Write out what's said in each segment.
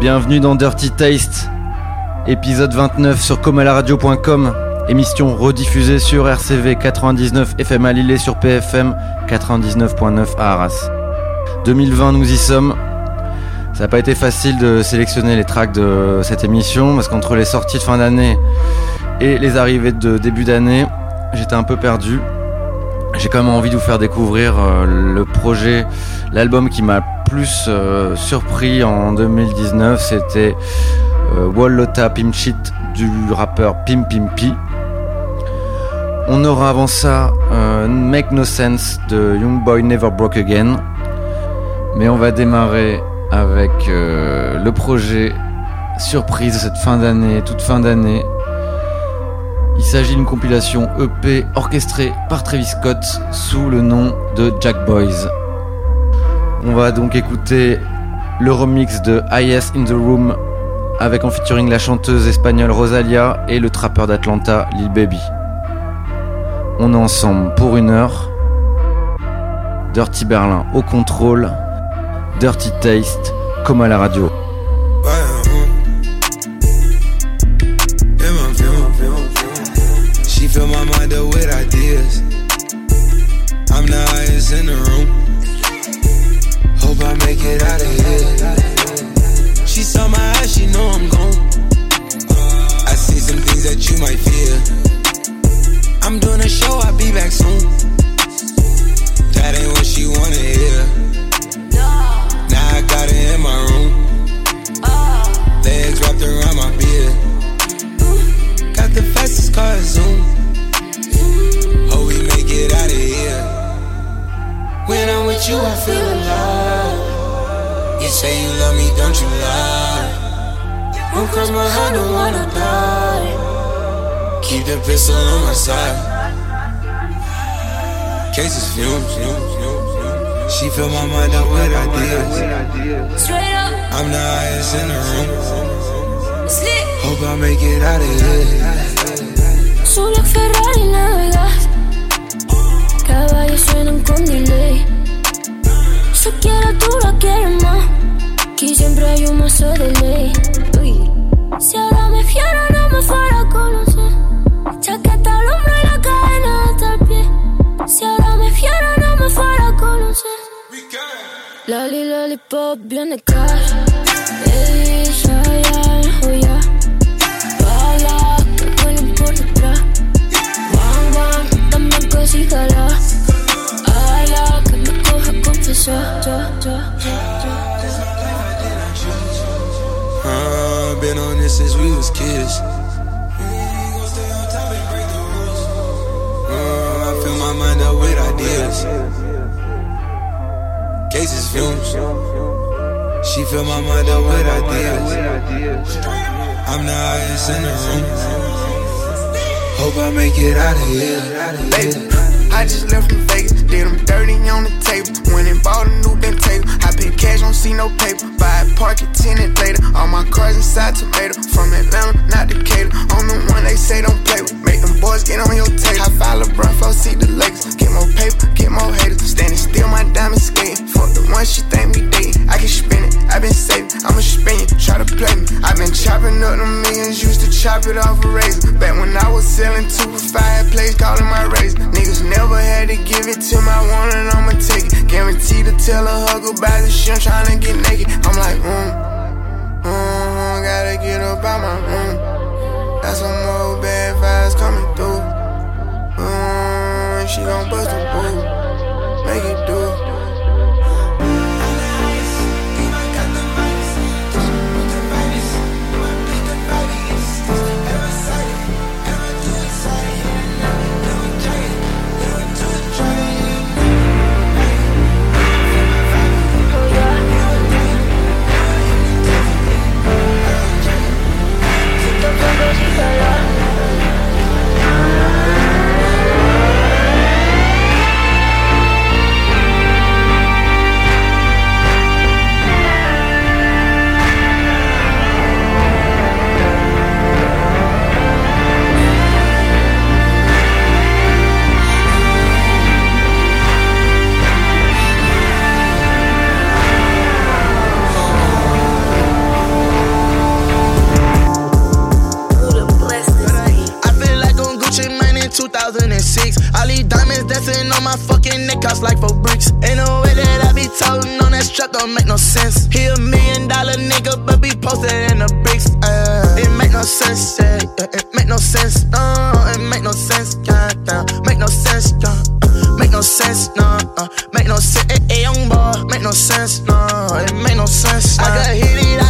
Bienvenue dans Dirty Taste, épisode 29 sur comalaradio.com, émission rediffusée sur RCV 99 FM à sur PFM 99.9 à Arras. 2020, nous y sommes. Ça n'a pas été facile de sélectionner les tracks de cette émission parce qu'entre les sorties de fin d'année et les arrivées de début d'année, j'étais un peu perdu. J'ai quand même envie de vous faire découvrir euh, le projet, l'album qui m'a plus euh, surpris en 2019, c'était euh, Wallota Pimchit du rappeur Pim Pimpi. On aura avant ça euh, Make No Sense de Young Boy Never Broke Again. Mais on va démarrer avec le projet surprise de cette fin d'année, toute fin d'année. Il s'agit d'une compilation EP orchestrée par Travis Scott sous le nom de Jack Boys. On va donc écouter le remix de IS in the Room avec en featuring la chanteuse espagnole Rosalia et le trappeur d'Atlanta Lil Baby. On est ensemble pour une heure. Dirty Berlin au contrôle. Dirty Taste comme à la radio. You say you love me, don't you lie? Don't cross my heart, don't wanna die. Keep the pistol on my side. Cases fumes. She fill my mind up with ideas. Straight up, I'm the highest in the room. Hope I make it out of here. Solo Ferrari navegas. Caballos suenan con delay. Si quiero tú la quieres más. Aquí siempre hay un mazo de ley. Uy. Si ahora me fiero, no me fuera a conocer. Chaqueta al hombro y la cadena hasta el pie. Si ahora me fiero, no me fuera a conocer. Lali, lollipop, viene cash. Ey, ya, ya, joya. Bala, que vuelen por detrás. Bang, bang, dame cosígala. Ala, que me coja confesar. Ya, ya, ya, been on this since we was kids. Uh, I fill my mind up with ideas. Cases fumes. She fill my mind up with ideas. I'm the highest in the room. Hope I make it out of here. I just left from Vegas, did them dirty on the table. Went and bought a new Bentayga. I pay cash, don't see no paper. Buy a park it tenant later. All my cars inside tomato. From Atlanta, not Decatur. On the one they say don't play with. Make them boys get on your tape. I file LeBron, flow, see the Lakers. Get more paper, get more haters. Standing still, my diamond skating. Fuck the one she think we dating. I can spin it, I been saving. I'ma spin it, try to play me. Chopping up the millions, used to chop it off a razor. Back when I was selling two for five plays, calling my razor. Niggas never had to give it to my one and I'ma take it. Guaranteed to tell a hug about the shit, I'm tryna get naked. I'm like, mm, mm, gotta get up out my room. Got some more bad vibes coming through. Mm, she gon' bust a boo, make it do. Cost like four bricks. Ain't no way that I be toting on that strap, don't make no sense. He a million dollar nigga, but be posted in the bricks. Uh, it make no sense, yeah. It make no sense, no. It make no sense, goddamn. Make no sense, yeah. Make no sense, no. Uh, make no sense, hey, young boy. Make no sense, no. It make no sense. Nah. I can hit it,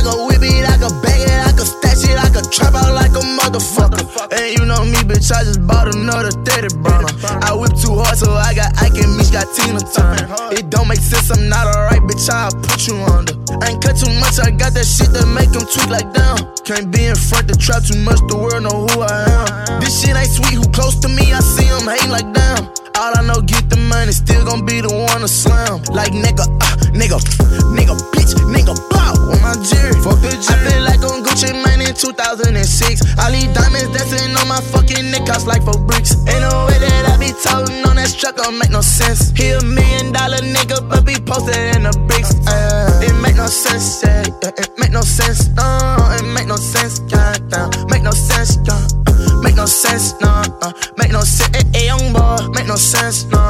I just bought another 30 burner. I whip too hard, so I got Ike and Meech got Tina Turner. It don't make sense, I'm not alright, bitch, I'll put you under. I ain't cut too much, I got that shit that make them tweak like down. Can't be in front, the trap too much, the world know who I am. This shit ain't sweet, who close to me, I see them hating like damn. All I know, get the money, still gon' be the one to slam. Like nigga, uh, nigga, nigga, bitch, nigga, bow on my jury. Fuck the jury. I feel like on Gucci Mane in 2006. All these diamonds dancing on my fucking neck, cost like four bricks. Ain't no way that I be toting on that truck, don't make no sense. He a million dollar nigga, but be posted in the bricks. Uh, it make no sense, yeah. It make no sense, no. It make no sense, goddamn. Make no sense, yeah. Make no sense, no. Uh, make no sense, hey, hey, young boy. Make no sense, no.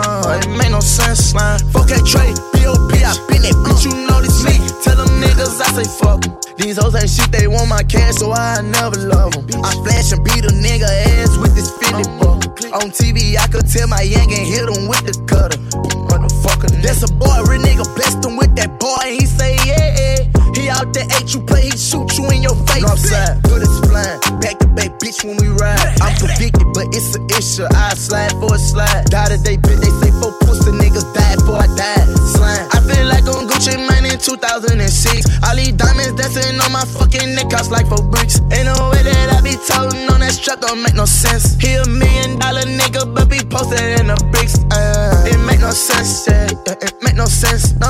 It make no sense, man. 4K trade, BOP, I been that bitch, you know this me. Tell them niggas I say fuck 'em. These hoes ain't shit, they want my cash, so I never love them. I flash and beat a nigga ass with this Fendi buck. On TV, I could tell my yank and hit him with the cutter. Motherfucker, that's a boy, real nigga blessed him with that boy, and he say, yeah, yeah. He out there, ate you play, he shoot you in your face. Northside, good as flying. Back to back, bitch, when we ride. I'm convicted, but it's an issue. I slide for a slide. Die today, bitch, they say four pussy niggas died before I died. Slime. I feel like on Gucci Mane in 2006. All these diamonds dancing on my fucking neck, cost like four bricks. Ain't no way that I be toting on that strap, don't make no sense. He a million dollar nigga, but be posted in the bricks. Uh, it make no sense, yeah. It make no sense, no.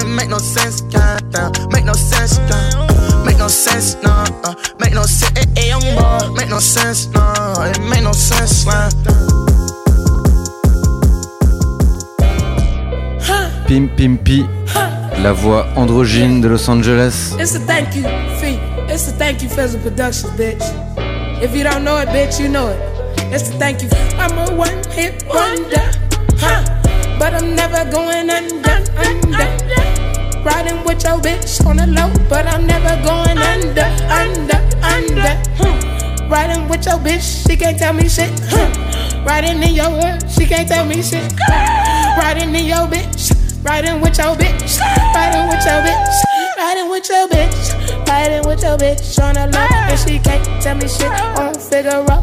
It make no sense, goddamn. Make no sense, yeah. Make no sense, no. Uh, make no sense, hey, hey, young boy. Make no sense, no. It make no sense, man. Pim Pim Pi, la voix androgyne de Los Angeles. It's a thank you fee. It's a thank you Fizzle Productions, bitch. If you don't know it, bitch, you know it. It's a thank you. I'm a one hit wonder, huh? But I'm never going under, under. Riding with your bitch on the low, but I'm never going under, under, under. Hmm. Riding with your bitch, she can't tell me shit. Huh. Riding in your hood, she can't tell me shit. Riding in your bitch, riding with your bitch, riding with your bitch, riding with your bitch, riding with your bitch on the low, and she can't tell me shit on Figaro.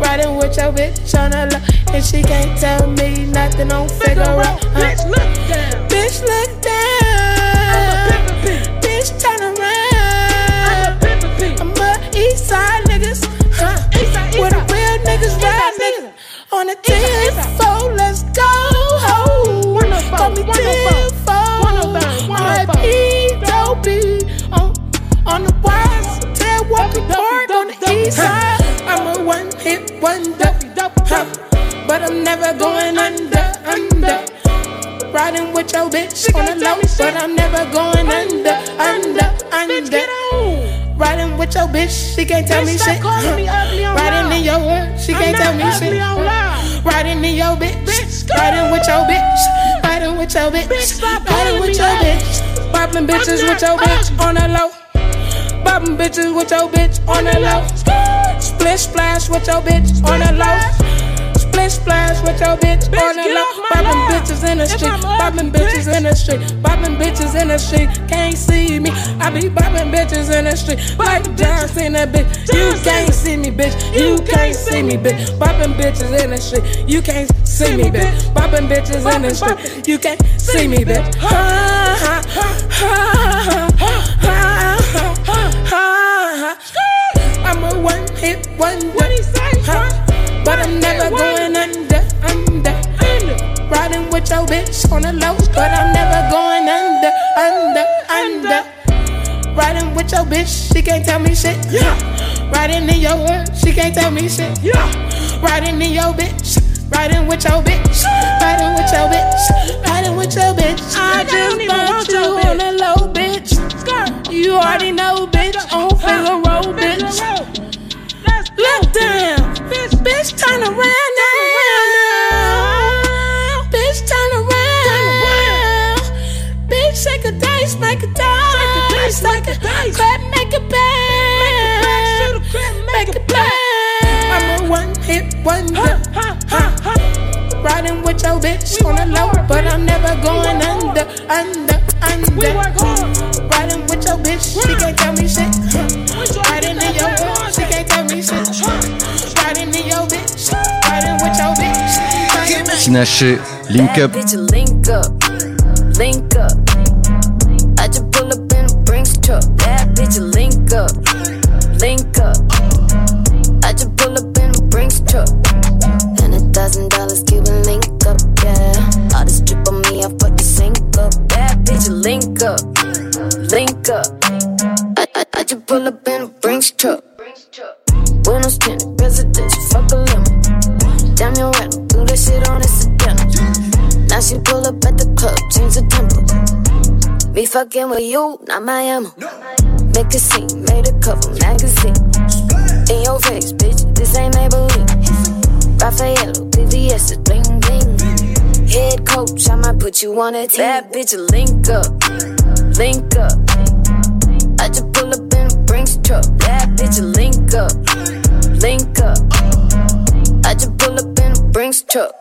Riding with your bitch on the low, and she can't tell me nothing on Figaro. Bitch, look down. Bitch, look down. I'm Bitch, turn around. I'm a east side niggas. Huh. Where the real niggas ride, nigga. On the 10 4, let's go. Ho. Call me 10 4. My P, dopey. On, on the wise, tell walking park on the east side. I'm a one hit wonder. Huh. But I'm never going under, under. Riding with your bitch on the low, but I'm never going under, under, under. Riding with your bitch, she can't tell me shit. Riding in your hood, she can't tell me shit. Riding in your bitch, riding with your bitch, riding with your bitch, riding with your bitch, popping bitches with your bitch on the low. Bopping bitches with your bitch on the low. Split splash with your bitch on the low. Split splash with your bitch on the low. Bopping bitches in the street. Bopping bitches in the street. Bopping bitches in the street. Can't see me. I be bopping bitches in the street. Like John Cena, bitch. You can't see me, bitch. You can't see me, bitch. Bopping bitches in the street. You can't see me, bitch. Bopping bitches in the street. You can't see me, bitch. Ha ha ha ha ha ha ha. I'm a one hit wonder. What he say? Huh? But I'm never going under, under, under. Riding with your bitch on the low, but I'm never going under, under, under. Riding with your bitch, she can't tell me shit. Yeah. Riding in your hood, she can't tell me shit. Yeah. Riding in your bitch. Riding with your bitch, riding with your bitch, riding with your bitch. I just want you on the low, bitch. You already know, bitch. On Figaro, bitch. Bitch, turn around now. Bitch, turn around. Bitch, shake a dice, make a dice. Like a crap, make a bang. Make a bang. I'm a one hit wonder. Riding with your bitch on the low, but I'm never going under, under, under. We. Riding with your bitch, she can't tell me shit. Riding in your car, she can't tell me shit. Riding in your bitch, riding with your bitch. riding with- Tinashe, Link Up. Link up, link up. I just pull up in a Brinks truck. Bad bitch, link up, link up. I just pull up in a Brinks truck. And a thousand dollars, Cuban link up, yeah. All this drip on me, I fuck the sink up. Bad bitch, link up, link up. I, I, I just pull up in a Brinks truck. Windows tinted, residential, fuck a lemon. Damn, you right, do that shit on incidental. Now she pull up at the club, change the tempo. Me fucking with you, not my ammo. Make a scene, made a cover magazine. In your face, bitch, this ain't Maybelline. Raffaello, VVS is bling bling. Head coach, I might put you on a team. Bad bitch, link up, link up. Truck. Bad bitch, link up, link up. I just pull up in a Brinks truck.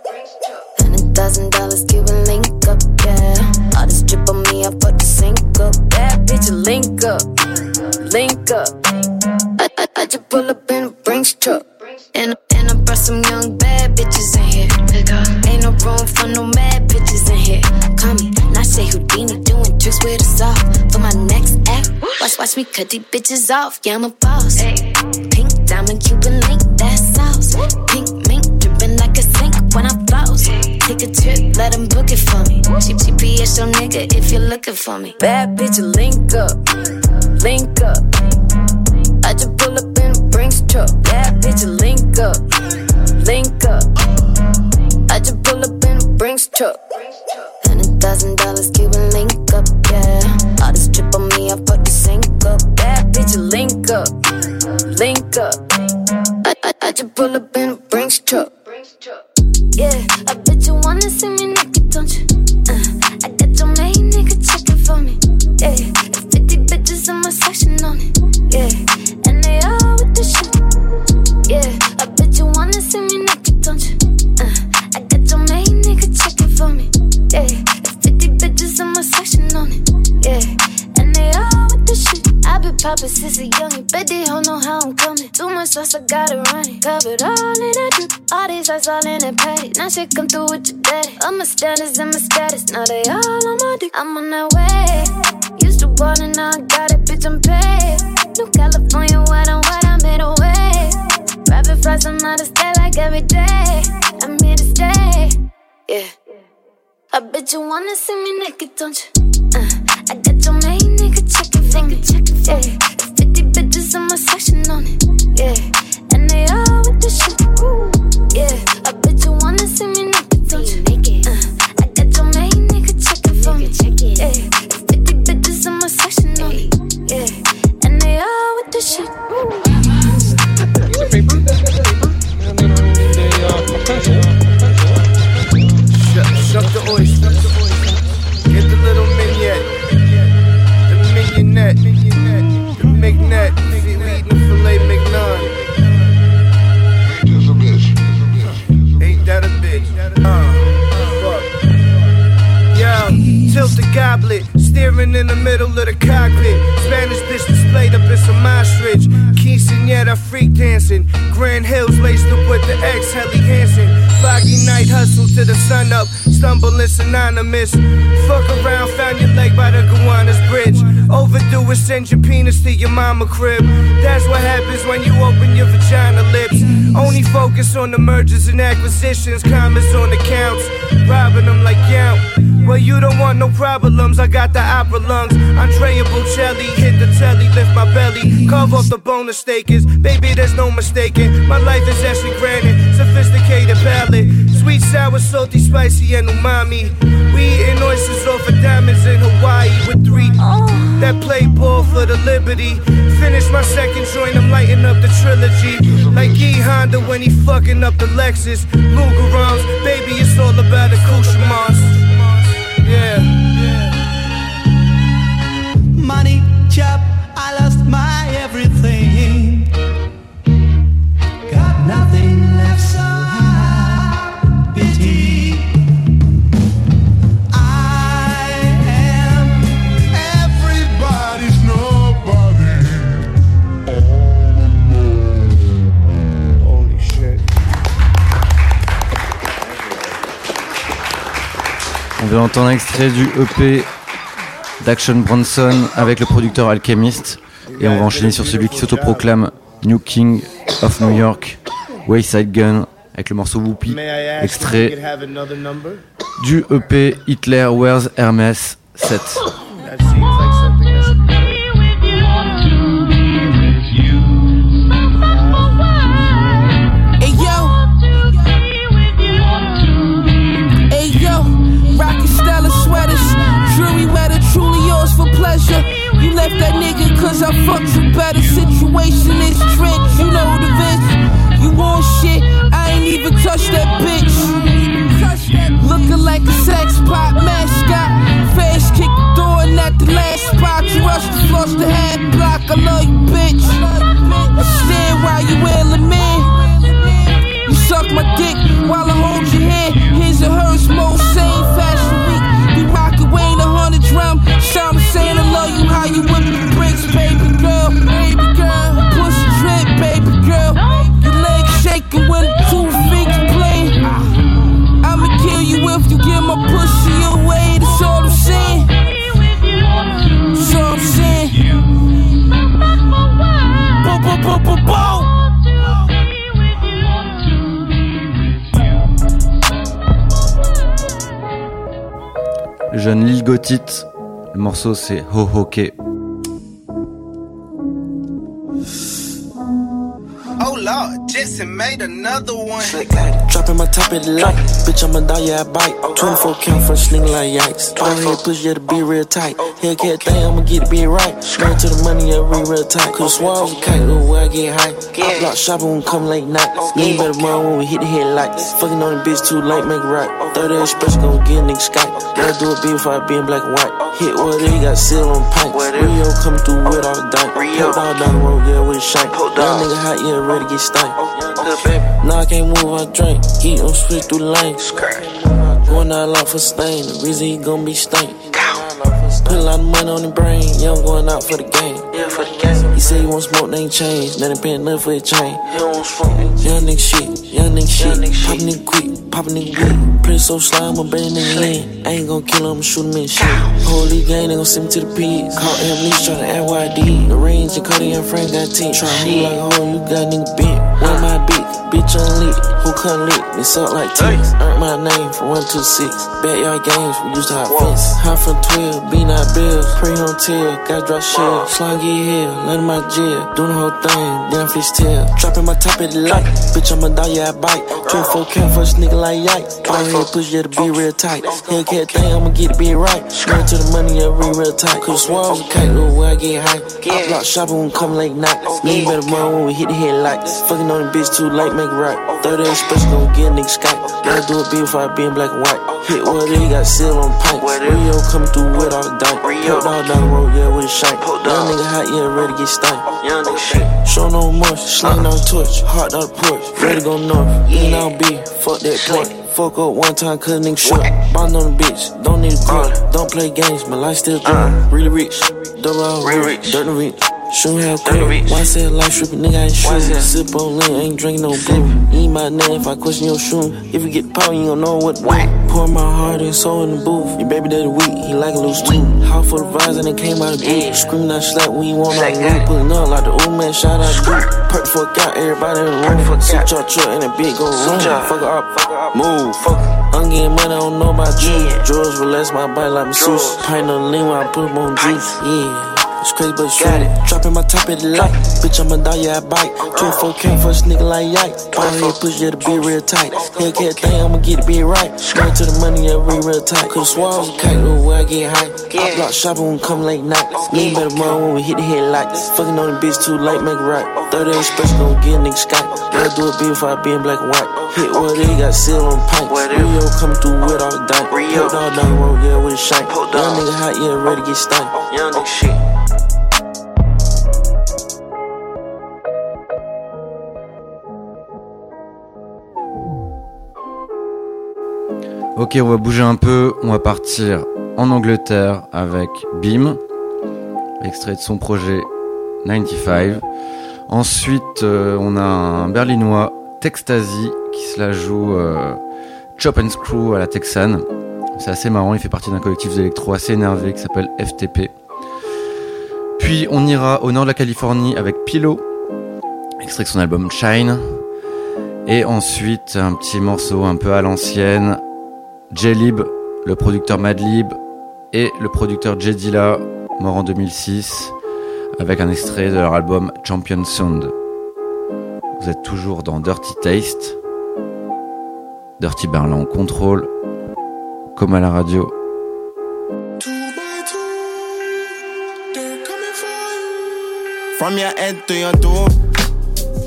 A thousand dollars, Cuban link up, yeah. All this drip on me, I fuck the sink up. Bad bitch, link up, link up. I, I, I just pull up in a Brinks truck. And, and I brought some young bad bitches in here. Ain't no room for no mad bitches in here. Call me, not say Houdini with us off. For my next act, watch, watch me cut these bitches off. Yeah, I'm a boss. Pink diamond, Cuban link, that sauce. Pink mink dripping like a sink when I floss. Take a trip, let him book it for me. She GPS your nigga if you're looking for me. Bad bitch, link up, link up. I just pull up in a Brinks truck. Bad bitch, link up, link up. I just pull up in a Brinks truck. And a thousand dollars, Cuban link up, yeah. All this drip on me, I fuck the sink up. Bad bitch, link up, link up. I, I, I just pull up in a Brinks truck. Yeah, I bet you wanna see me naked, don't you? Poppin' since a youngin', bet they don't know how I'm coming. Too much sauce, I gotta run it. Covered all in that drip, all these eyes all in that patty. Now shit come through with your daddy. All my status and my status, now they all on my dick. I'm on that way. Used to want it, now I got it, bitch, I'm paid. New California, white on white, I made a way. Rapid fries, I'm out of state like every day. I'm here to stay, yeah. I bet you wanna see me naked, don't you? Uh, checking for me. Yeah, 50 bitches in my section on it. Yeah, and they all with the shit. Ooh. Yeah, I bet you wanna see me naked, don't you? Uh, I got your main nigga checking for me. Yeah, 50 bitches in my section on it. Yeah, and they all with the shit. Piece of paper. And then I need a pencil. Shuck, shuck the oyster. Get the little mignonette. The mignonette. The mignonette. See, we eating filet mignon. Ain't that a bitch? Uh, fuck. Yo, tilt the goblet, steering in the middle of the cockpit. Spanish bitch up in some ostrich. Quinceanera freak dancing. Grant Hills laced up with the ex Helly Hansen. Foggy night hustle to the sun up. Stumbling synonymous. Fuck around, found your leg by the Gowanus Bridge. Overdue and send your penis to your mama crib. That's what happens when you open your vagina lips. Only focus on the mergers and acquisitions, comments on accounts. Robbing them like yow. Well, you don't want no problems. I got the opera lungs. Andrea Bocelli hit the telly, my belly. Carve off the bonus stakers. Baby, there's no mistaking. My life is actually granted. Sophisticated palate. Sweet, sour, salty, spicy, and umami. We eating oysters off of diamonds in Hawaii with three that play ball for the liberty. Finish my second joint, I'm lighting up the trilogy. Like E Honda when he fucking up the Lexus. Lugerons, baby, it's all about accoutrements. Yeah. money, job, Vient entendre un extrait du EP d'Action Bronson avec le producteur Alchemist. Et on va enchaîner sur celui qui s'autoproclame New King of New York, Wayside Gun, avec le morceau Whoopi, extrait du EP Hitler Wears Hermes 7. Left that nigga cause I fucked you better. Situation is trench, you know the bitch. You want shit, I ain't even touched that bitch. Looking like a sex pop mascot. Fast kick the door and at the last spot. You rush to floss the half block. I love you, bitch. I stand while you wailing man. Gotit, le morceau c'est Ho Ho Ke. Oh Lord, Jetson made another Dropping my top at the light. Bitch, I'ma die, yeah, I bite. 24 count for sling like yikes. Go ahead, push you to be real tight. Hellcat thing, I'ma get it be right. Straight to the money, yeah, real, real tight. Cause swallows a kite, look where I get high. I block shopping when we come late night. You better run when we hit the headlights. Fucking on the bitch too late, make it right. 30 express, gon' get a nigga Skype. Gotta do it big before I be in black and white. Hit what he got seal on pints. Rio come through with all the dime. Put all down the road, yeah, with a shank. Young nigga hot, yeah, ready to get stank. Nah, I can't move, I drink. Eat on switch through the lane. Going out for stain. The reason he gon' be stank. Put a lot of money on the brain. Yeah, I'm going out for the game. He say he want smoke, they ain't change. Nothing paying nothing for a chain. Young nigga shit, young nigga shit. Pop nigga quick, pop nigga weak. Play so slime, I'm bang nigga lean. I ain't gon' kill him, shoot him in shit. Holy gang, they gon' send me to the pigs. Call M Leach, tryna I. The range and Cody and Frank got team. Try move like a hoe, you got nigga bent. Where my beat, bitch? Bitch unlit, who couldn't lit? Me suck like ticks. Earned my name from 126. Backyard games, we used to have fence. High from 12, be not bills. Pre on tail, got drop shell. Slime get here, let in my jail. Doing the whole thing, I fish tail. Dropping my top at the light. Bitch, I'm a dog, yeah, I bite. 24 count for a nigga like yikes. Go ahead, push you to be real tight. Hellcat thing, I'ma get it be right. Straight to the money, yeah, real, real tight. Cause swallows a kite, look where I get high. I block shopping when come late night. Nigga better run when we hit the headlights. Fucking on the bitch too late, make it right. 30 express gon' get a nigga Skype. Gotta do it big before I be in black and white. Hit what it, he got seal on pints. Rio coming through with all dike. Put all down the road, yeah, with a shank. Young nigga hot, yeah, ready to get stank. Young nigga oh, shit. Show no much, slang on torch, on the porch. Ready to go north, eat out B, fuck that point. Fuck up one time, cause nigga short. Bond on the bitch, don't need a grip. Don't play games, my life still good. Really rich, double all rich, dirt and rich. Shoot hell quick. Why say life stripping, nigga, I ain't shooting. Sip on lean, ain't drinking no blue. Eat my name if I question your shoe. If you get power, you gon' know what do. Pour my heart and soul in the booth. Your baby daddy weak, he like a loose too. How for the vibes and it came out of booth. Screaming out slap when you want the roof. Pulling up like the old man, shout out dude. Perk fuck out, everybody in the room. Switch your truck and a big go room. Fuck her up, move. Fuck. I'm getting money, I don't know about you. Drawers relax my body like masseuse. Pint on lean when I put them on juice. Yeah. It's crazy, but it's true. Dropping my top at the light. Bitch, I'ma die, yeah, I bite. 24 count for a nigga like yikes. Go ahead, push you to be real tight. Hellcat thing, I'ma get it be right. Straight to the money, yeah, real, real tight. Cause swallows a kite, look where I get high. I block shopping when come late night. Nigga better run when we hit the headlights. Fucking on the bitch too late, make it right. 30 express gon' get a nigga Skype. Gotta do it big before I be in black and white. Hit what it, got seal on pints. Rio coming through with all the dike. Put all down the road, yeah, with a shank. Young nigga hot, yeah, ready to get stank. Young nigga shit. Ok, on va bouger un peu. On va partir en Angleterre avec Bim, extrait de son projet 95. Ensuite, euh, on a un berlinois, Textasy, qui se la joue euh, Chop and Screw à la texane. C'est assez marrant, il fait partie d'un collectif d'électro assez énervé qui s'appelle FTP. Puis on ira au nord de la Californie avec Pilo, extrait de son album Shine. Et ensuite un petit morceau un peu à l'ancienne, J-Lib, le producteur Madlib et le producteur Jedila, mort en 2006, avec un extrait de leur album Champion Sound. Vous êtes toujours dans Dirty Taste. Dirty Berlin contrôle, comme à la radio. From your head to your toe.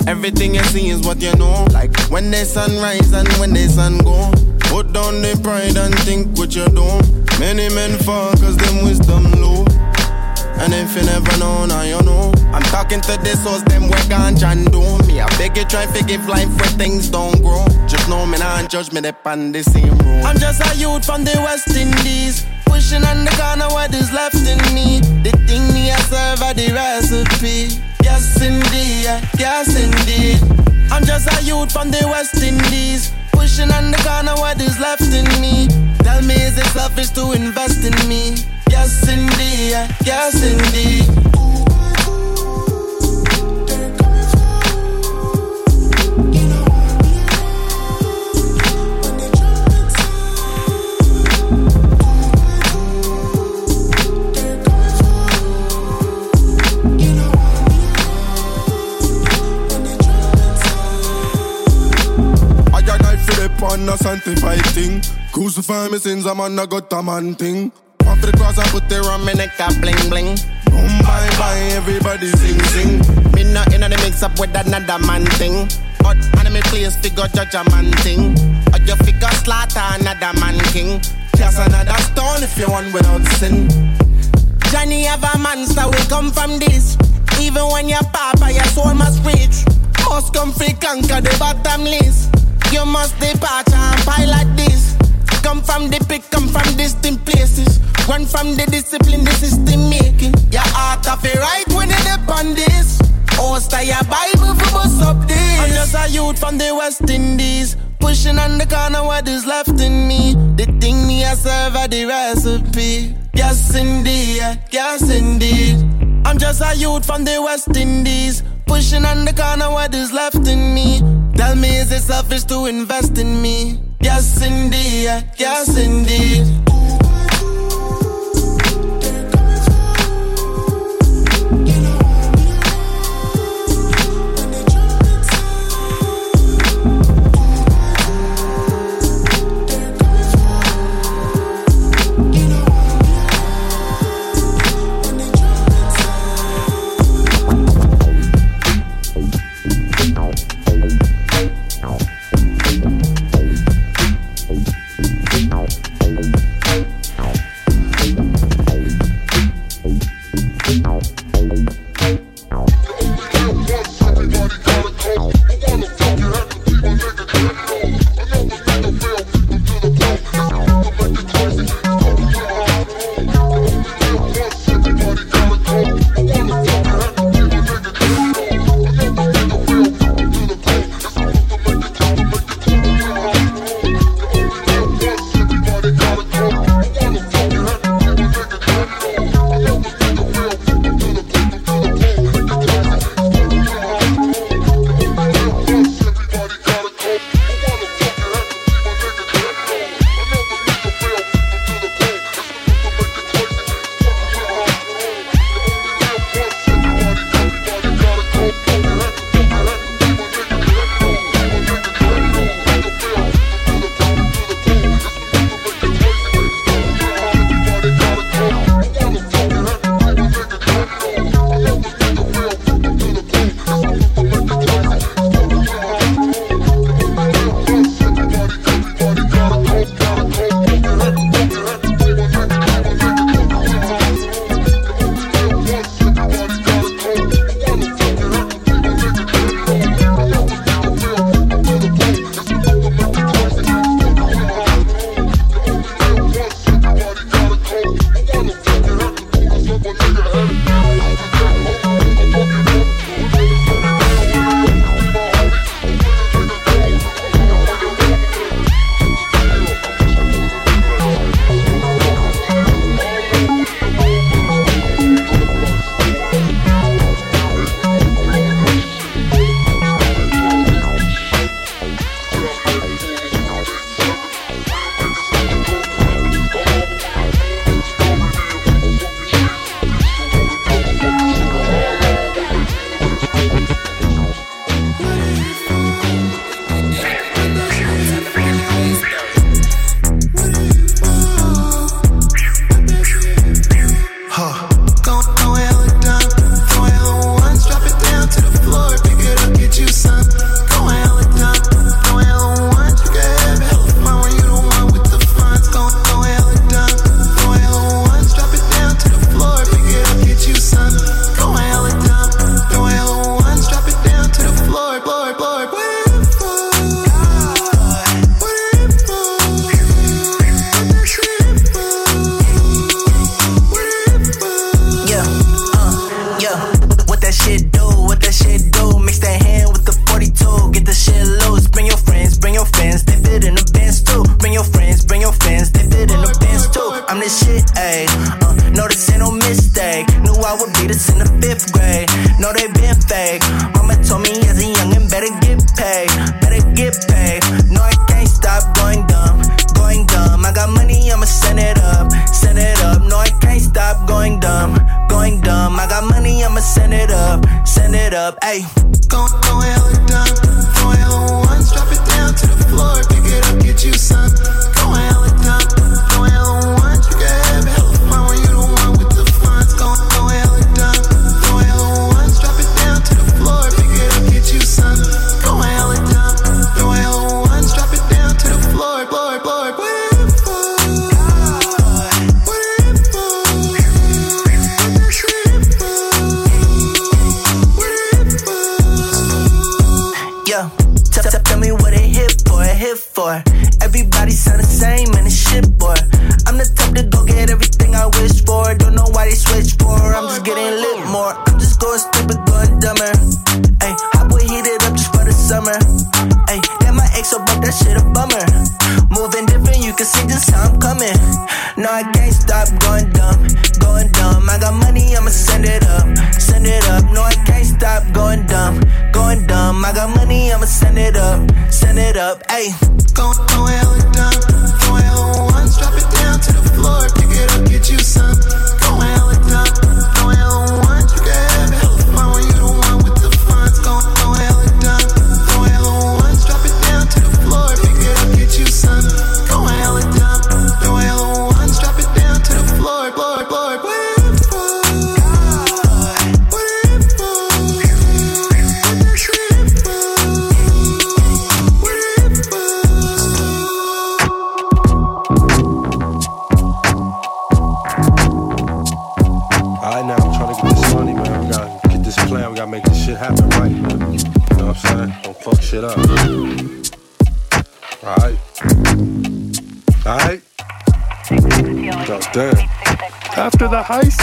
Everything you see is what you know. Like when the sun and when the sun. Put down the pride and think what you're doing. Many men fall cause them wisdom low. And if you never know, now you know. I'm talking to the souls, them we ganja and do me. I beg you try to give life where things don't grow. Just know me not judge me, on the same road. I'm just a youth from the West Indies. Pushing on the corner what is left in me. The thing me I serve are the recipe. Yes indeed, yes indeed. I'm just a youth from the West Indies. Pushing on the corner what is left in me. Tell me is it selfish to invest in me? Yes indeed, yes indeed. I on a sanctified thing. Crucify me sins, I'm on a got a man thing. Off the cross, I put the rum in a cap bling bling. Boom, bye bye, everybody sing sing. Me not in the mix up with another man thing. But enemy place figure judge a man thing. Or you figure slaughter another man king. Cast another stone if you want without sin. Johnny have a monster, we come from this. Even when your papa, your soul must reach. Must come free, conquer the bottomless. You must depart and pilot this. Come from the pick, come from distant places. Run from the discipline, the system making. Your heart of it right when you dip on this. Your Bible for bust up this. I'm just a youth from the West Indies. Pushing on the corner what is left in me. The thing me I serve are the recipe. Yes indeed, yes indeed. I'm just a youth from the West Indies. Pushing on the corner what is left in me. Tell me is it selfish to invest in me? Yes indeed, yes indeed. Type to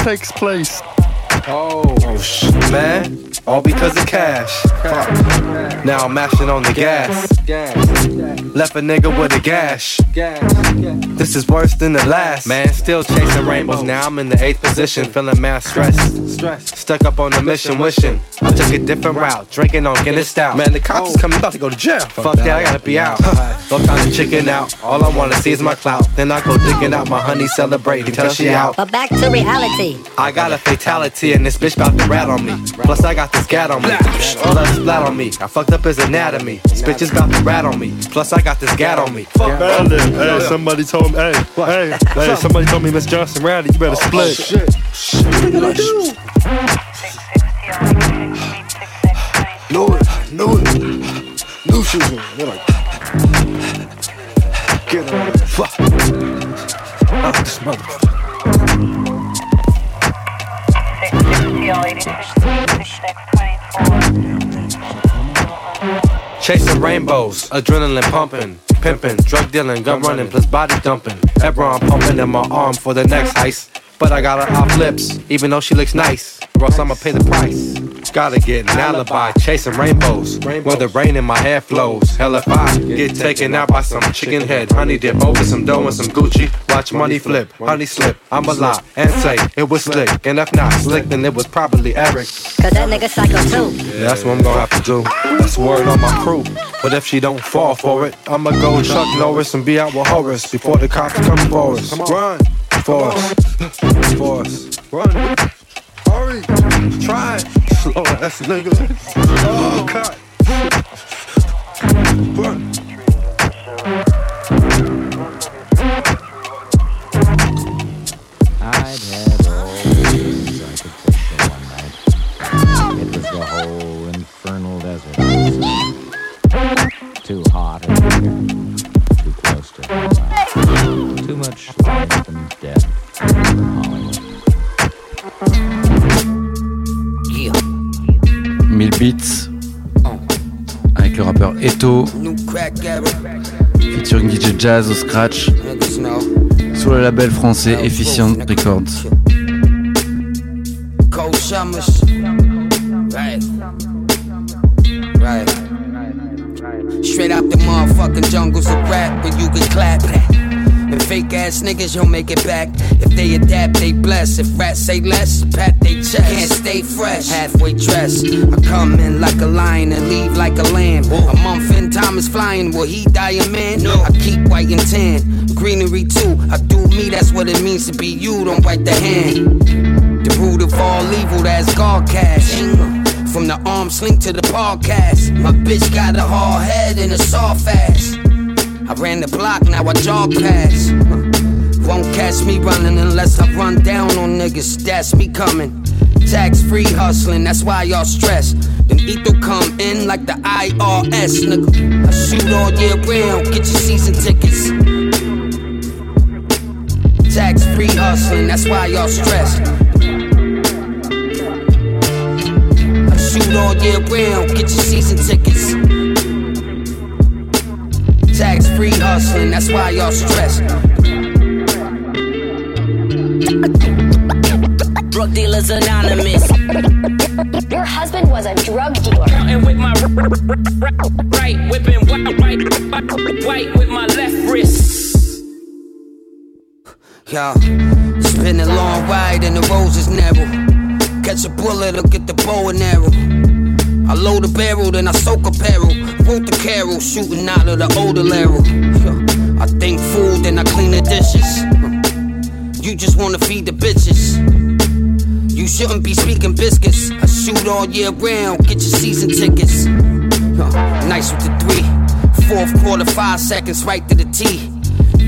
takes place. Oh, oh sh- man. All because of cash. Fuck. Now I'm mashing on the gas. Left a nigga with a gash. This is worse than the last. Man, still chasing rainbows. Now I'm in the eighth position, feeling mad stressed. Stuck up on the mission, wishing I took a different route. Drinking on Guinness Stout. Man, the cops is oh. coming, about to go to jail. Fuck that, I gotta be out. No time to chicken out. All I wanna see is my clout. Then I go digging out my honey, celebrating till she out. But back to reality. I got a fatality and this bitch bout to rat on me. Plus I got this gat on me. Blood splat on me. I fucked up his anatomy. This bitch is bout to rat on me. Plus I got this gat on me. Fuck Bandit. Hey, somebody told me. Hey, hey, hey, somebody told me Miss Johnson Rowdy, you better oh, split. Knew it, knew it. Knew she was gonna. They're like, get on it. Fuck. Fuck this motherfucker. Chasing rainbows, adrenaline pumping, pimping, drug dealing, gun running, plus body dumping. Hebron pumping in my arm for the next heist. But I got her off lips, even though she looks nice. Or else I'ma pay the price. Gotta get an alibi, chasing rainbows. Where the rain in my hair flows. Hell if I get taken out by some chicken head. Honey dip over some dough and some Gucci. Watch money flip, honey slip. I'ma lie and say it was slick. And if not slick, then it was probably Eric. Cause that nigga psycho too. Yeah, that's what I'm gonna have to do. That's word on my crew. But if she don't fall for it, I'ma go Chuck Norris and be out with Horace before the cops come for us. Run for us, for us. Run. Hurry, try. Slow ass nigga. Oh God. Run. I'd had all the things I could think for one night. It was the whole infernal desert. Too hot in here. Too close to the Too much life and death Hollywood. 1000 beats avec le rappeur Eto featuring DJ Jazz au scratch sur le label français Efficient Records. Straight out the motherfucking jungles of rap where you can clap fake ass niggas, you'll make it back. If they adapt, they bless. If rats say less, pat they chest. Can't stay fresh, halfway dressed. I come in like a lion and leave like a lamb. A month in, time is flying. Will he die a man? No. I keep white and tan. Greenery too. I do me, that's what it means to be you. Don't bite the hand. The root of all evil, that's God cash. From the arm sling to the podcast. My bitch got a hard head and a soft ass. I ran the block, now I jog past. Won't catch me running unless I run down on niggas. That's me coming. Tax free hustling, that's why y'all stress. Then Eto come in like the IRS, nigga. I shoot all year round, get your season tickets. Tax free hustling, that's why y'all stress. I shoot all year round, get your season tickets. Tax free hustling, that's why y'all stress. Drug dealers anonymous. Your husband was a drug dealer. And with my right whipping white, white, white with my left wrist. Yo, it's been a long ride and the roads is narrow. Catch a bullet or get the bow and arrow. I load a barrel, then I soak a barrel. The carol, shooting out of the older arrow. I think food, then I clean the dishes. You just wanna feed the bitches. You shouldn't be speaking biscuits. I shoot all year round, get your season tickets. Nice with the three. Fourth quarter, five seconds, right to the T.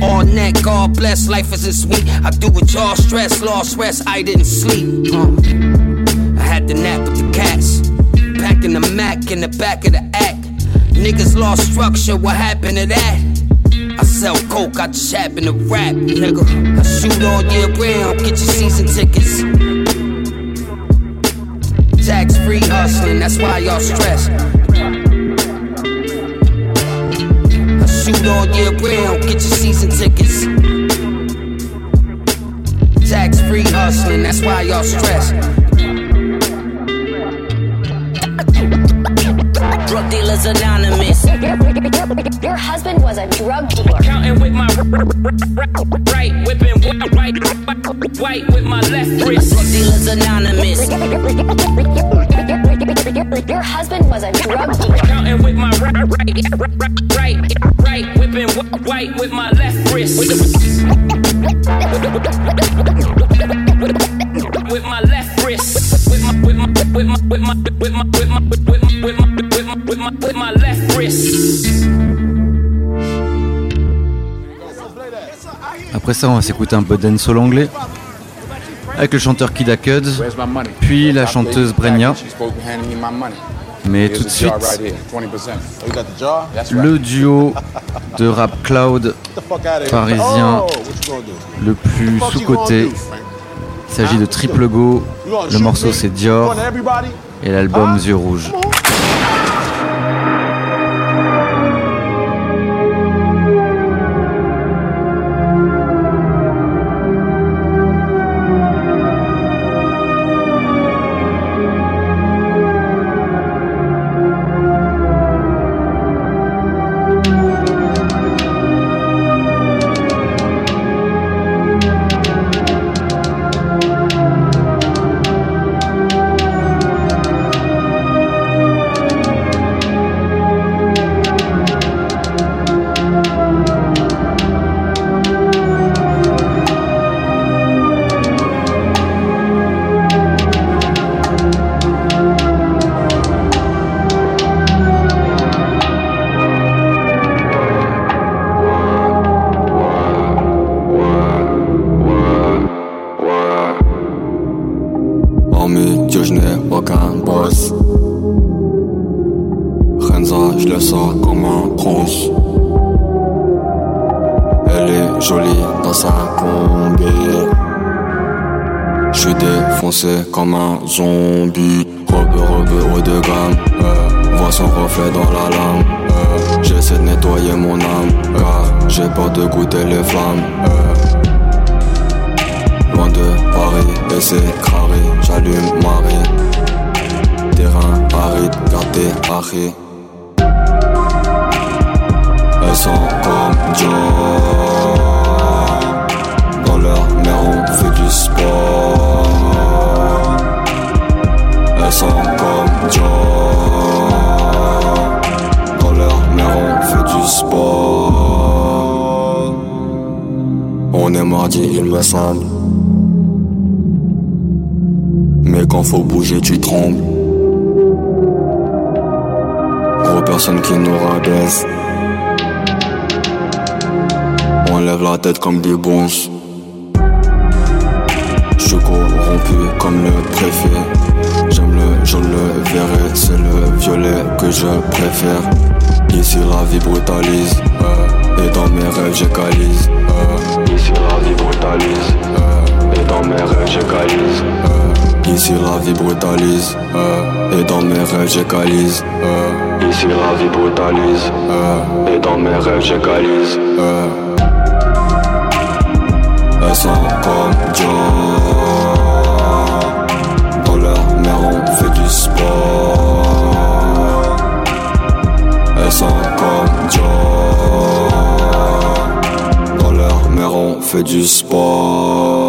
All neck, God bless, life isn't sweet. I do it y'all stress, lost rest, I didn't sleep. I had to nap with the cats. Packing the Mac in the back of the act. Niggas lost structure, what happened to that? I sell coke, I just happen to rap, nigga. I shoot all year round, get your season tickets. Tax free hustling, that's why y'all stress. I shoot all year round, get your season tickets. Tax free hustling, that's why y'all stress. Drug dealers anonymous. Your husband was a drug dealer. Counting with my right whipping white, white with my left wrist. Drug dealers anonymous. Your husband was a drug dealer. Counting with my right, right, right, right whipping white with my left wrist. With my left wrist. With my, with my, with my, with my, with my, with my, with my, with my, with my, with my, with my left wrist. Après ça, on va s'écouter un peu dancehall anglais avec le chanteur Kid Cuds, puis la chanteuse Brenya. Mais tout de suite, le duo de rap cloud parisien le plus sous-coté. Il s'agit de Triple Go. Le morceau c'est Dior et l'album Yeux Rouges. Personne qui nous rabaisse. On lève la tête comme des bons. Je suis corrompu comme le préfet. J'aime le jaune, le vert c'est le violet que je préfère. Ici la vie brutalise, euh, et dans mes rêves j'égalise. Euh, ici la vie brutalise, euh, et dans mes rêves j'égalise. Euh, ici la vie brutalise, et dans mes rêves j'égalise. Euh, ici la vie brutalise, euh, et dans mes rêves j'égalise. Euh, elles sont comme Joe. Dans leur mère, on fait du sport. Elles sont comme Joe. Dans leur mère, on fait du sport.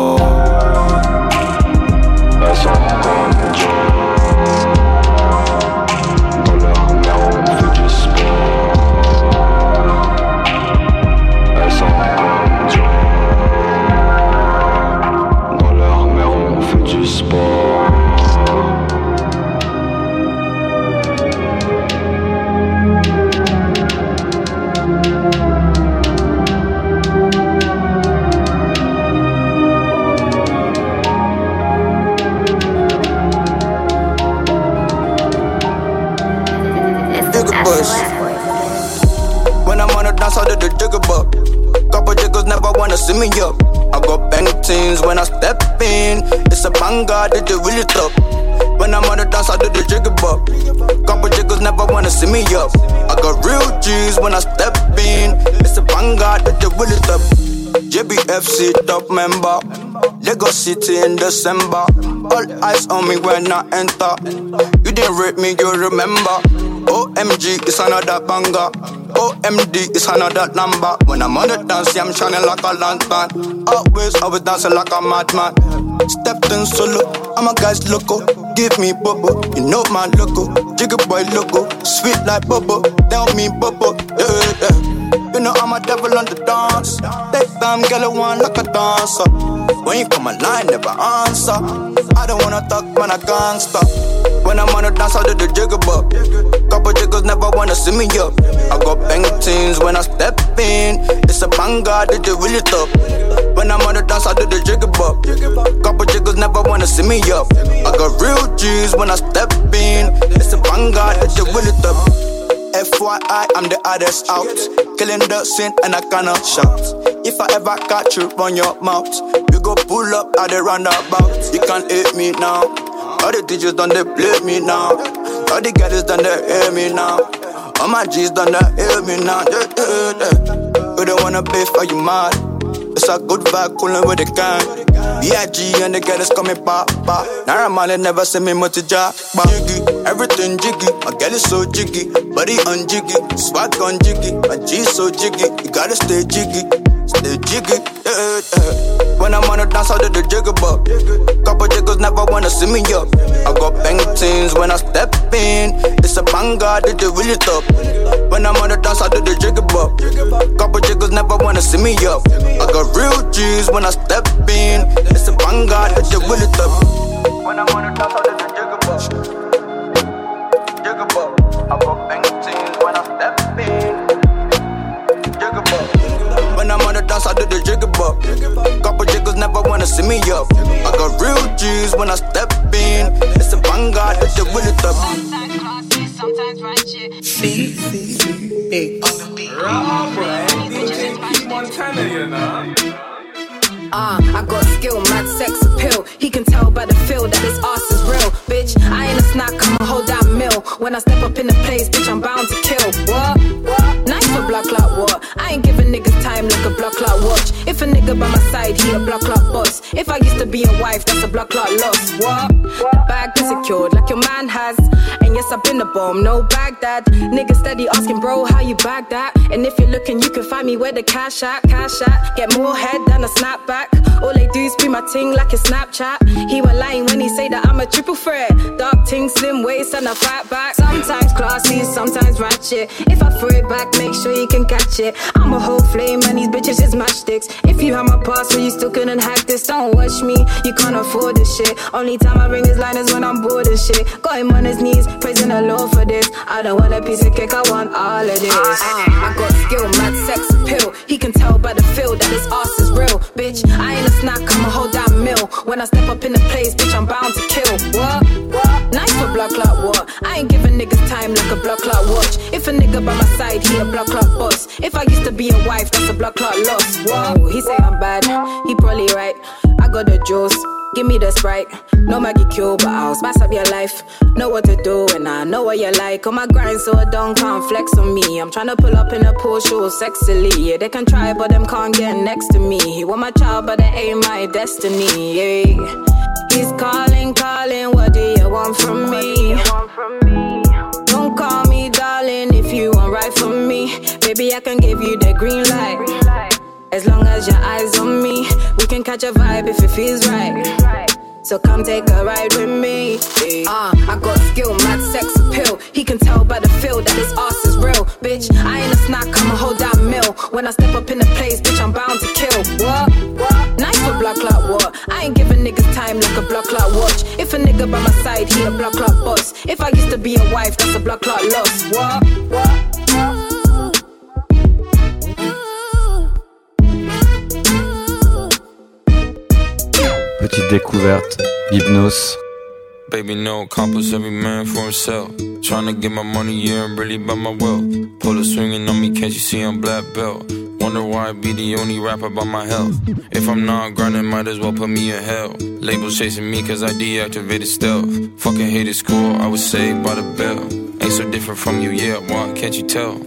Wanna see me up. I got bang teens when I step in. It's a banger, did it really tough. When I'm on the dance, I do the jigga buck. Couple jiggers never wanna see me up. I got real G's when I step in. It's a banger, did it really tough. JBFC top member. Lagos City in December. All eyes on me when I enter. You didn't rate me, you remember. OMG is another banger. OMD is another number. When I'm on the dance, yeah, I'm shining like a lantern. Always, always dancing like a madman. Stepped in solo, I'm a guy's loco. Give me bubble, you know my loco. Jigga boy loco, sweet like bubble. Tell me bubble, yeah, yeah. You know I'm a devil on the dance. Take time, girl, I want like a dancer. When you come online, never answer. I don't wanna talk, man, I can't stop. When I'm on the dance, I do the jigger bop. Couple jiggers never wanna see me up. I got bang teens when I step in. It's a banger, did it really tough. When I'm on the dance, I do the jigger bop. Couple jiggers never wanna see me up. I got real G's when I step in. It's a banger, did it really tough. FYI, I'm the hardest out. Killing the scene and I cannot shout. If I ever catch you, run your mouth. You go pull up at the roundabout. You can't hate me now. All the teachers done they play me now. All the girls done they hear me now. All my G's done they hear me now. Yeah, yeah, yeah. You don't wanna beef, for you mad? It's a good vibe, coolin' with the gang. B.I.G. and the girls coming pop, pop. Naira Marley never send me much to jack, Jiggy, everything jiggy. My girl is so jiggy, body on jiggy, swag on jiggy. My G so jiggy, you gotta stay jiggy, stay jiggy. Yeah, yeah. When I'm on the dance, I do the jigger bop. Couple jiggers never wanna see me up. I got bang teens when I step in. It's a banger, did it really tough. When I'm on the dance, I do the jigger bop. Couple jiggers never wanna see me up. I got real G's when I step in. It's a banger, did it really tough. When I'm on the dance, I do see me up. I got real G's when I step in. It's a banger, did it really ratchet. See, see, see. You know. Uh, I got skill, mad sex appeal. He can tell by the feel that this ass is real. Bitch, I ain't a snack, I'm a whole damn meal. When I step up in the place, bitch, I'm bound to kill. What? Nice for blood clot, what? I ain't giving niggas time like a blood clot watch. If a nigga by my side, he a block clot boss. If I used to be a wife, that's a block clot loss. What? The bag been secured like your man has. And yes, I've been a bomb, no Baghdad. Niggas steady asking, bro, how you bag that? And if you're looking, you can find me where the cash at, cash at. Get more head than a snapback. All they do is be my ting like a Snapchat. He was lying when he say that I'm a triple threat. Dark ting, slim waist, and a fat back. Sometimes classy, sometimes ratchet. If I throw it back, make sure you can catch it. I'm a whole flame, and these bitches is matchsticks. If you have my password, you still couldn't hack this. Don't watch me, you can't afford this shit. Only time I ring his line is when I'm bored and shit. Got him on his knees, praising the Lord for this. I don't want a piece of cake, I want all of this. Uh, I got skill, mad sex appeal. He can tell by the feel that his ass is real. Bitch, I ain't a snack, I'm a whole damn meal. When I step up in the place, bitch, I'm bound to kill. What? What? Nice for blood clot, what? I ain't niggas time like a blood clock watch. If a nigga by my side, he a blood clock boss. If I used to be a wife, that's a blood clock loss. Whoa, he say I'm bad, he probably right. I got the juice. Give me the sprite, no Maggie Q, but I'll spice up your life. Know what to do, and I know what you like. On my grind, so it don't come flex on me. I'm tryna pull up in a Porsche sexily. Yeah, they can try, but them can't get next to me. He want my child, but that ain't my destiny. Yeah. He's calling, calling, what do you want from me? You want right from me. Baby, I can give you the green light. As long as your eyes on me, we can catch a vibe if it feels right. So come take a ride with me. Uh, I got skill, mad sex appeal. He can tell by the feel that his ass is real. Bitch, I ain't a snack, I'm a whole damn meal. When I step up in the place, bitch, I'm bound to kill. What? Nice for blood clot, what? I ain't giving niggas time like a blood clot watch. If a nigga by my side, he a blood clot boss. If I used to be a wife, that's a blood clot loss. What? Petite découverte, Hypnos. Baby, no compass, every man for himself. Tryna get my money, yeah, I'm really by my wealth. Pull a swinging on me, can't you see I'm black belt? Wonder why I be the only rapper by my health. If I'm not grinding, might as well put me in hell. Labels chasing me cause I deactivated stealth. Fucking hated school, I was saved by the bell. Ain't so different from you, yeah, why can't you tell?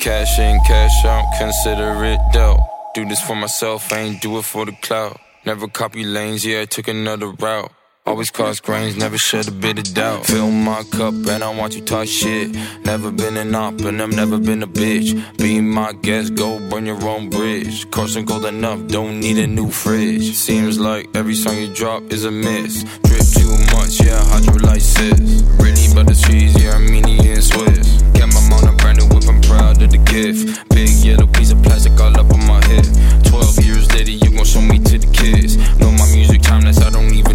Cash in, cash out, consider it dealt. Do this for myself, I ain't do it for the clout. Never copy lanes, yeah, I took another route. Always cause grains, never shed a bit of doubt. Fill my cup and I want you talk shit. Never been an op and I've never been a bitch. Be my guest, go burn your own bridge. Coursing gold enough, don't need a new fridge. Seems like every song you drop is a miss. Drip too much, yeah, hydrolysis. Really but the cheese, yeah, Armenian Swiss. Get my mom a brand new whip, I'm proud of the gift. Big yellow piece of plastic all up on my hip. 12 years later, you gon' show me to the kids. Know my music timeless, I don't even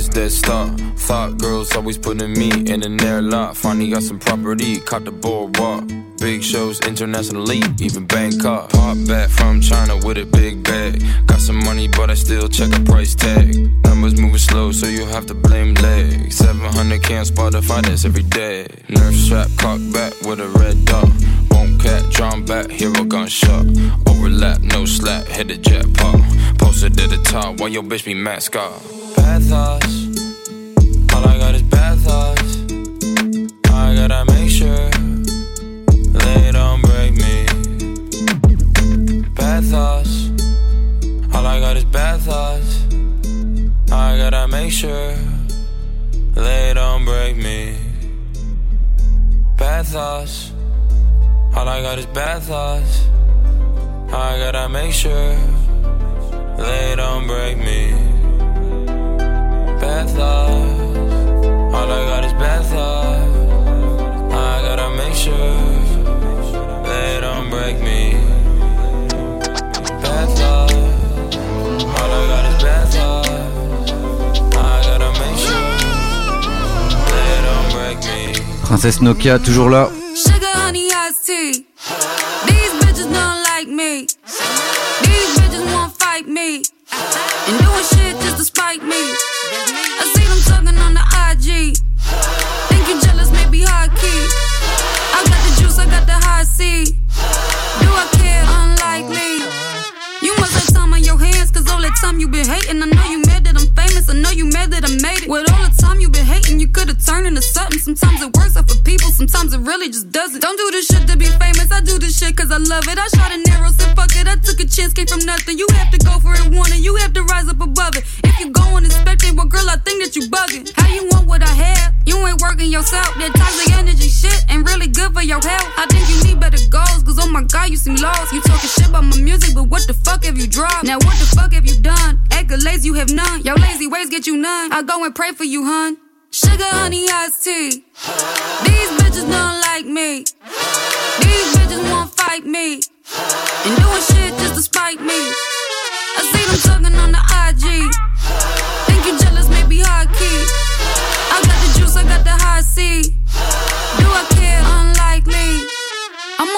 it's dead stock. Thought girls always putting me in an airlock. Finally got some property, caught the boardwalk. Big shows internationally, even Bangkok. Pop back from China with a big bag. Got some money, but I still check a price tag. Numbers moving slow, so you have to blame legs. 700 can Spotify this every day. Nerf strap, cock back with a red dot. Cat, drawn back, hero gunshot. Overlap, no slap, hit the jackpot. Posted at the top, while your bitch be mascot. Bad thoughts, all I got is bad thoughts. I gotta make sure they don't break me. Bad thoughts, all I got is bad thoughts. I gotta make sure they don't break me. Bad thoughts, all I got is bad thoughts. I gotta make sure they don't break me. Bad thoughts, all I got is bad thoughts. I gotta make sure they don't break me. Bad thoughts, all I got is bad thoughts. I gotta make sure they don't break me. Princesse Nokia, toujours là. These bitches don't like me. These bitches won't fight me. And doing shit just to spite me. I see them talking on the IG. Think you jealous, maybe high key. I got the juice, I got the high C. Do I care? Unlikely. You must have time on your hands, cause all that time you been hating. I know you I know you mad that I made it. With all the time you been hating, you could've turned into something. Sometimes it works out for people. sometimes it really just doesn't. Don't do this shit to be famous, I do this shit cause I love it. I shot an arrow, said fuck it, I took a chance, came from nothing. You have to go for it, it, you have to rise up above it. If you go on expecting, well, girl, I think that you bugging. How you want what I have? You ain't working yourself. That toxic energy shit ain't really good for your health. I think you need better goals, cause oh my god, you seem lost. You talking shit about my music, but what the fuck have you dropped? Now, what the fuck have you done? Accolades, you have none. Your lazy ways get you none. I go and pray for you, hun. Sugar, honey, iced tea. These bitches don't like me. These bitches won't fight me. And doing shit just to spite me. I see them talking on the IG. Think you jealous, maybe high key. I got the juice, I got the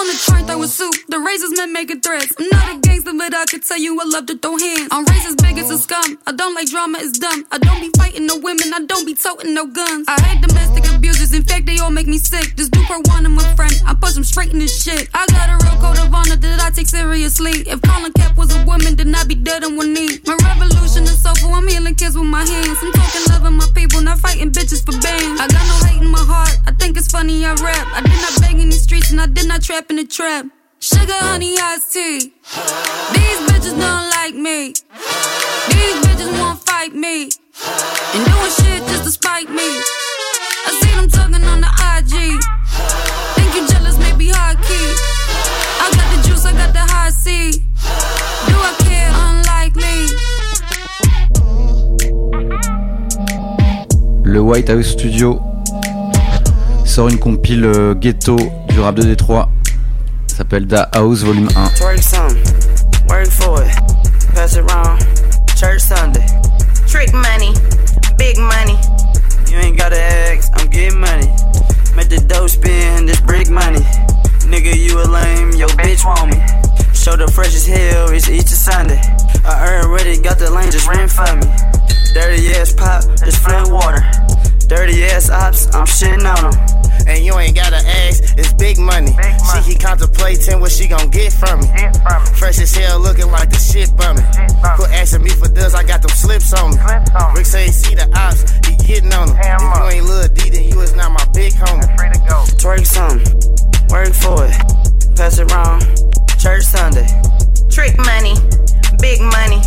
on the train throwing soup. The razors men making threats. I'm not a gangster, but I can tell you I love to throw hands. I'm racist, big as a scum. I don't like drama, it's dumb. I don't be fighting no women, I don't be toting no guns. I hate domestic abusers, in fact, they all make me sick. Just do for one, I'm a friend. I push them straight in this shit. I got a real code of honor that I take seriously. If Colin Cap was a woman, then I'd be dead on one knee. My revolution is soulful, I'm healing kids with my hands. I'm talking loving my people, not fighting bitches for bands. I got no hate in my heart, I think it's funny I rap. I did not beg in these streets, and I did not trap Le White House Studio sort une compile euh, ghetto du rap de Détroit. S'appelle Da House Volume 1. Twerk some, work for it, pass it. Church Sunday, trick money, big money. You ain't gotta getting money. The dough spin, this money. Nigga, you a lame, your bitch want me. Show the Sunday. I already got the lane, just ran for me. Dirty ass pop, water. Dirty ass ops, I'm shitting on them. And you ain't gotta ask, it's big money. She keep contemplating what she gon' get from me. Fresh as hell, looking like the shit bumming. Quit asking me for dust, I got them slips on me. Rick say he see the ops, he getting on them. If you ain't Lil D, then you is not my big homie. Twerk some, work for it, pass it round. Church Sunday, trick money, big money.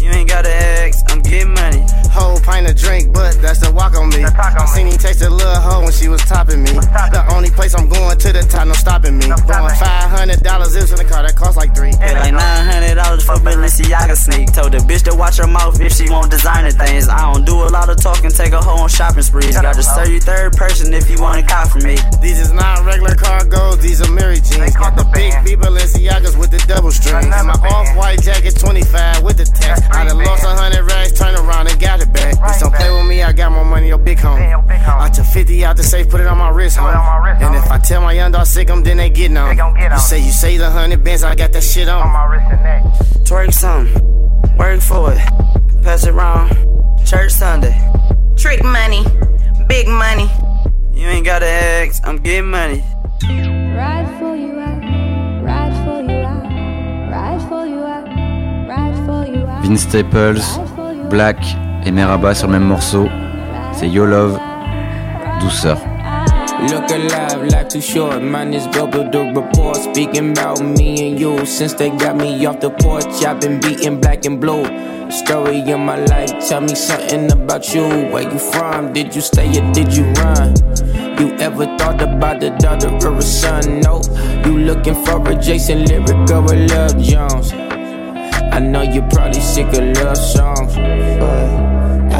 You ain't gotta ask, I'm getting money. Whole pint of drink, but that's the walk on me. I seen him taste a little hoe when she was topping me. The only place I'm going to the top, no stopping me. Going five hundred dollars, it was in the car that cost like three. Pay like nine hundred dollars for Balenciaga sneak. Told the bitch to watch her mouth if she want designer things. I don't do a lot of talking, take a hoe on shopping sprees. Got to serve you third person if you want a cop from me. These is not regular cargos, these are Mary jeans. Got the big B Balenciagas with the double string. And my off-white jacket, 25 with the text. I done lost a hundred racks, turn around and got it back. Bitch, don't play with me, I got more money, your big homie. I took 50 out the safe, put it on my wrist, homie. And if I tell my young dog sick 'em, then they getting on. You say you say the hundred bands, I got that shit on. my wrist and neck Twerk some, work for it, pass it round. Church Sunday, trick money, big money. You ain't gotta ask, I'm getting money. Ride for you out, ride for you out, ride for you out, ride for you out. Vince Staples, 6LACK et Meraba sur le même morceau. C'est Yo Love, douceur. Look alive, life too short. Mine is double the report. Speaking about me and you. Since they got me off the porch, I've been beating black and blue. Story of my life, tell me something about you. Where you from? Did you stay or did you run? You ever thought about the daughter or a son? No. You looking for a Jason lyric or a Love Jones? I know you're probably sick of love songs.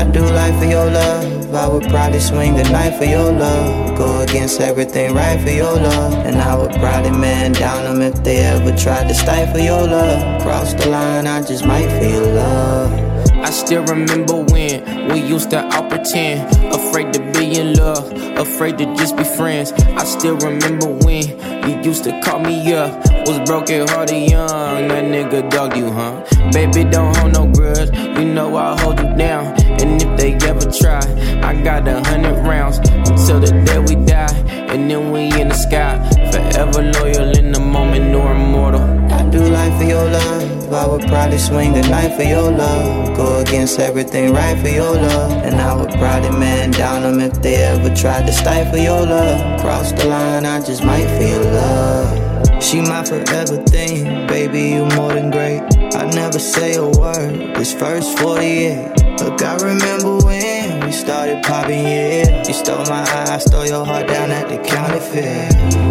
I do life for your love. I would probably swing the knife for your love. Go against everything right for your love. And I would probably man down them if they ever tried to stifle your love. Cross the line, I just might feel love. I still remember when we used to out pretend, afraid to in love, afraid to just be friends. I still remember when you used to call me up, was broken hearted young. That nigga dogged you, huh? Baby, don't hold no grudge, you know I'll hold you down. And if they ever try, I got a hundred rounds until the day we die. And then we in the sky, forever loyal in the moment, no immortal. I do life for your love. Love, I would probably swing the knife for your love. Go against everything right for your love. And I would probably man down them if they ever tried to stifle your love. Cross the line, I just might feel love. She my forever thing, baby, you more than great. I never say a word, this first 48. Look, I remember when we started popping, yeah. You stole my eye, I stole your heart down at the county fair. Now at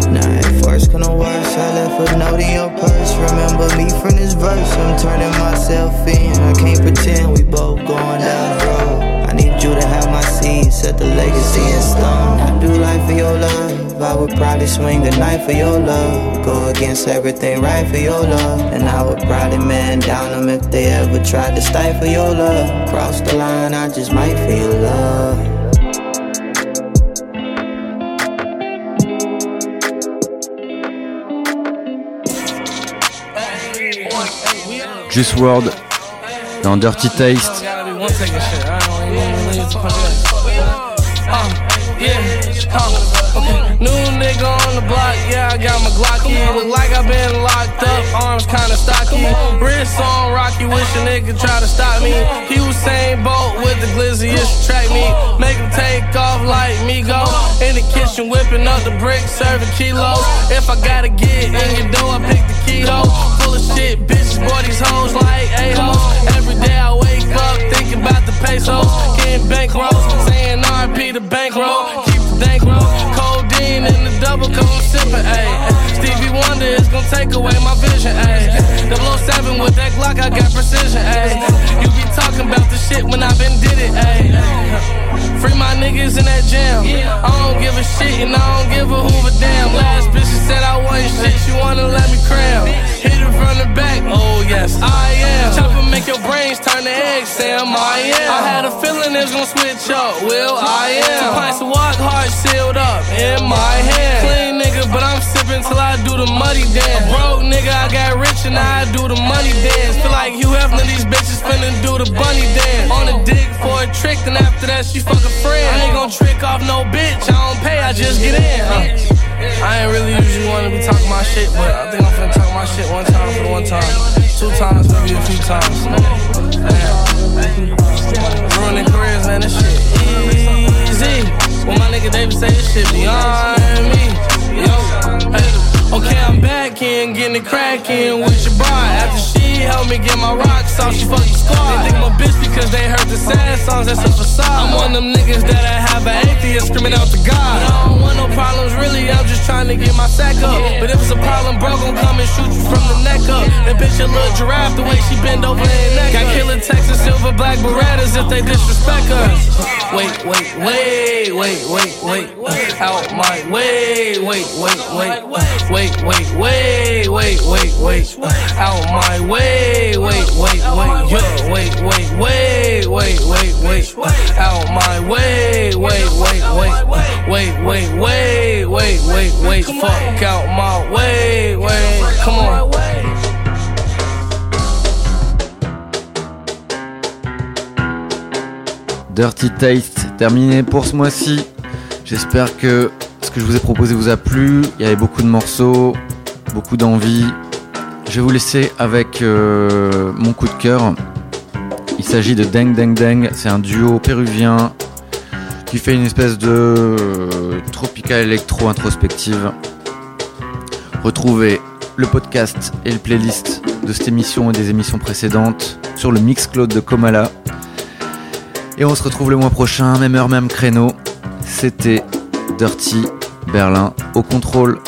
first kinda worse, I left a note in your purse. Remember me from this verse, I'm turning myself in. I can't pretend we both going down the road. I need you to have my seed, set the legacy in stone. I do life for your love. I would probably swing the knife for your love. Go against everything right for your love. And I would probably man down them if they ever tried to stifle your love. Cross the line, I just might feel love. Yeah, uh, okay. New nigga on the block, yeah, I got my. Look like i been locked up, arms kinda stocky. On Rocky, wish a nigga try to stop me. He was boat with the glizzy, it's track me. Make him take off like me go. In the kitchen, whipping up the bricks, serving kilos. If I gotta get in your door, I pick the though. Full of shit, bitches, boy, these hoes like a-hoes. Every day I wake up thinking about the pesos. Getting bankrolls, saying RP the bankroll. Keep the bankroll. Codeine in the double I'm sipping, ayy. Stevie Wonder is gonna take away my vision, ayy. 007 with that Glock, I got precision, ayy. You be talking about the shit when I been did it, ayy. Free my niggas in that jam. I don't give a shit and I don't give a hoover damn. Last bitch she said I wasn't shit, she wanna let me cram. Hit it from the back, oh yes, I am. Chopper make your brains turn to eggs, Sam, I am. I had a feeling it's gonna switch up, Will, I am. Two pints of walk hard sealed up in my hand. Clean nigga, but I'm sipping till I do the muddy dance. A Broke nigga, I got rich and I do the money dance. Feel like Hugh Hefner, these bitches finna do the bunny dance. On a dick for a trick, then after that she fuck a friend. I ain't gon' trick off no bitch, I don't pay, I just get in. Huh? I ain't really usually wanna be talking my shit, but I think I'm finna talk my shit one time for one time. Two times, maybe a few times. Man. Ruining careers, man, this shit in, getting it crackin' with your bride. After she helped me get my rocks off, she fucking squad. They think my bitch because they heard the sad songs, that's a facade. I'm one of them niggas that I have an atheist screaming out to God. But I don't want no problems, really, I'm just trying to get my sack up. But if it's a problem, bro, gon' come and shoot you from the neck up. That bitch a little giraffe, the way she bend over and neck Got killer Texas silver black Berettas if they disrespect us. Wait, wait, wait, wait, wait, wait. Out my way, wait, wait, wait. Wait, wait, wait, wait, wait, wait. Out my way. Dirty Taste terminé pour ce mois-ci. J'espère que ce que je vous ai proposé vous a plu. Il y avait beaucoup de morceaux, beaucoup d'envie. Je vais vous laisser avec euh, mon coup de cœur. Il s'agit de Deng Deng Deng. C'est un duo péruvien qui fait une espèce de euh, tropical électro introspective. Retrouvez le podcast et le playlist de cette émission et des émissions précédentes sur le Mixcloud de Komala. Et on se retrouve le mois prochain, même heure, même créneau. C'était Dirty Berlin au contrôle.